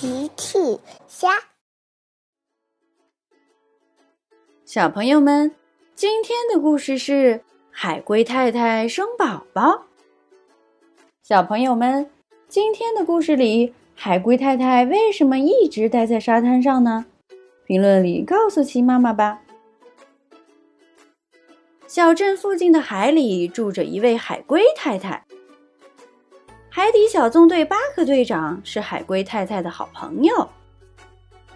奇趣虾，小朋友们，今天的故事是海龟太太生宝宝。小朋友们，今天的故事里，海龟太太为什么一直待在沙滩上呢？评论里告诉奇妈妈吧。小镇附近的海里住着一位海龟太太。海底小纵队巴克队长是海龟太太的好朋友，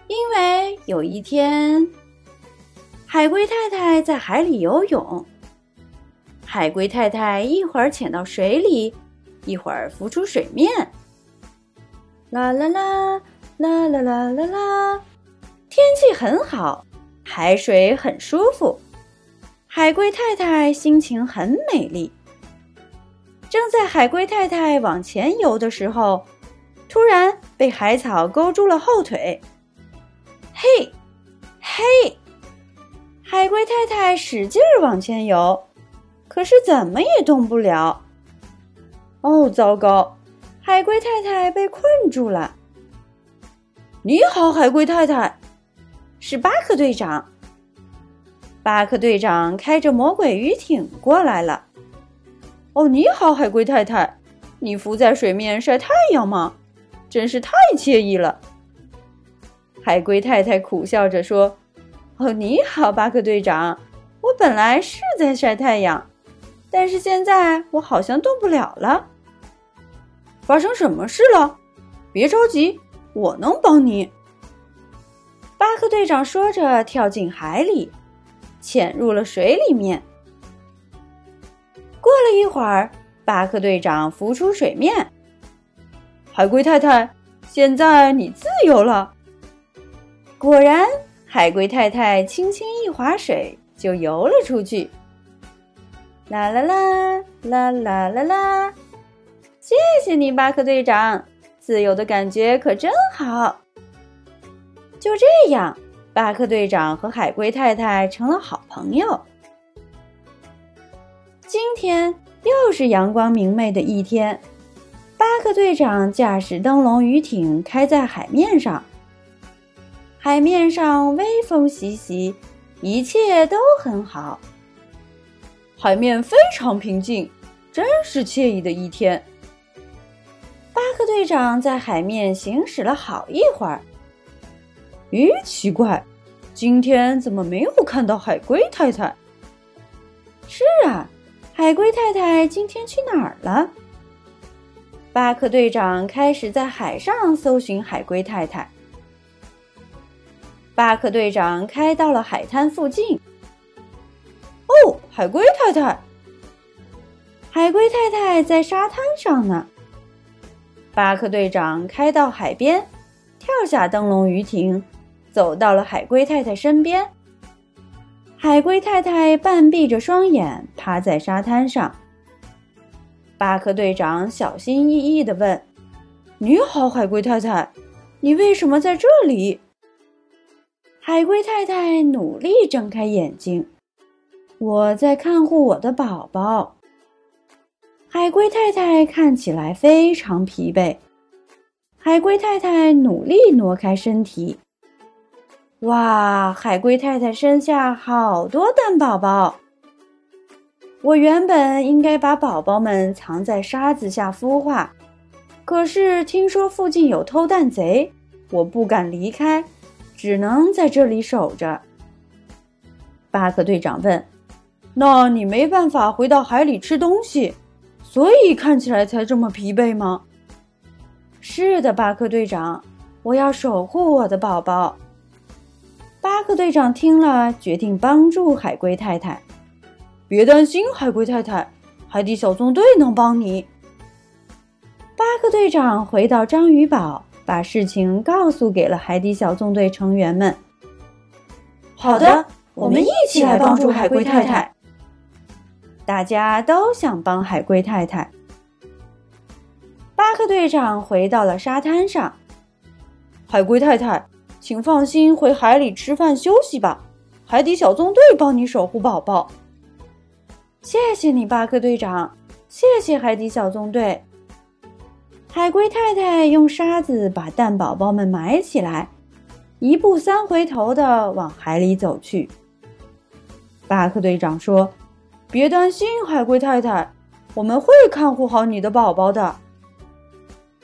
因为有一天，海龟太太在海里游泳，海龟太太一会儿潜到水里，一会儿浮出水面。啦啦啦啦啦啦啦啦，天气很好，海水很舒服，海龟太太心情很美丽。正在海龟太太往前游的时候，突然被海草勾住了后腿。嘿，嘿！海龟太太使劲儿往前游，可是怎么也动不了。哦，糟糕！海龟太太被困住了。你好，海龟太太，是巴克队长。巴克队长开着魔鬼鱼艇过来了。哦，你好，海龟太太，你浮在水面晒太阳吗？真是太惬意了。海龟太太苦笑着说：“哦，你好，巴克队长，我本来是在晒太阳，但是现在我好像动不了了。发生什么事了？别着急，我能帮你。”巴克队长说着，跳进海里，潜入了水里面。过了一会儿，巴克队长浮出水面。海龟太太，现在你自由了。果然，海龟太太轻轻一划水，就游了出去。啦啦啦啦啦啦啦！谢谢你，巴克队长，自由的感觉可真好。就这样，巴克队长和海龟太太成了好朋友。今天又是阳光明媚的一天，巴克队长驾驶灯笼鱼艇开在海面上。海面上微风习习，一切都很好。海面非常平静，真是惬意的一天。巴克队长在海面行驶了好一会儿。咦，奇怪，今天怎么没有看到海龟太太？是啊。海龟太太今天去哪儿了？巴克队长开始在海上搜寻海龟太太。巴克队长开到了海滩附近。哦，海龟太太！海龟太太在沙滩上呢。巴克队长开到海边，跳下灯笼鱼艇，走到了海龟太太身边。海龟太太半闭着双眼，趴在沙滩上。巴克队长小心翼翼地问：“你好，海龟太太，你为什么在这里？”海龟太太努力睁开眼睛：“我在看护我的宝宝。”海龟太太看起来非常疲惫。海龟太太努力挪开身体。哇！海龟太太生下好多蛋宝宝。我原本应该把宝宝们藏在沙子下孵化，可是听说附近有偷蛋贼，我不敢离开，只能在这里守着。巴克队长问：“那你没办法回到海里吃东西，所以看起来才这么疲惫吗？”是的，巴克队长，我要守护我的宝宝。巴克队长听了，决定帮助海龟太太。别担心，海龟太太，海底小纵队能帮你。巴克队长回到章鱼堡，把事情告诉给了海底小纵队成员们。好的，我们一起来帮助海龟太太。大家都想帮海龟太太。巴克队长回到了沙滩上，海龟太太。请放心，回海里吃饭休息吧。海底小纵队帮你守护宝宝。谢谢你，巴克队长。谢谢海底小纵队。海龟太太用沙子把蛋宝宝们埋起来，一步三回头的往海里走去。巴克队长说：“别担心，海龟太太，我们会看护好你的宝宝的。”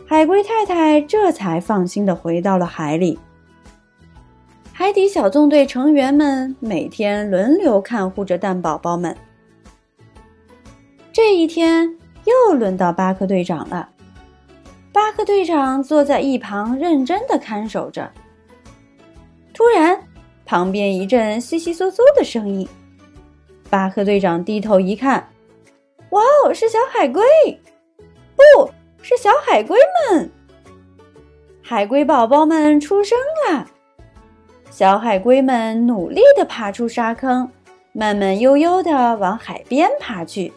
海龟太太这才放心的回到了海里。海底小纵队成员们每天轮流看护着蛋宝宝们。这一天又轮到巴克队长了。巴克队长坐在一旁，认真的看守着。突然，旁边一阵窸窸窣窣的声音。巴克队长低头一看，哇哦，是小海龟！不是小海龟们，海龟宝宝们出生了。小海龟们努力的爬出沙坑，慢慢悠悠的往海边爬去。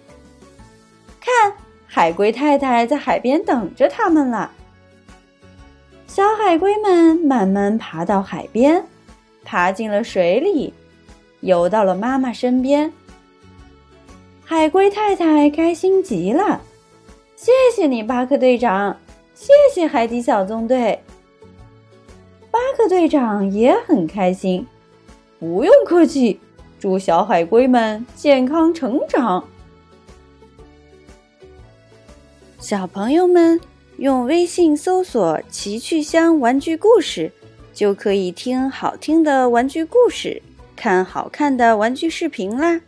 看。海龟太太在海边等着他们了。小海龟们慢慢爬到海边，爬进了水里，游到了妈妈身边。海龟太太开心极了，谢谢你，巴克队长，谢谢海底小纵队。巴克队长也很开心，不用客气，祝小海龟们健康成长。小朋友们用微信搜索“奇趣箱玩具故事”，就可以听好听的玩具故事，看好看的玩具视频啦。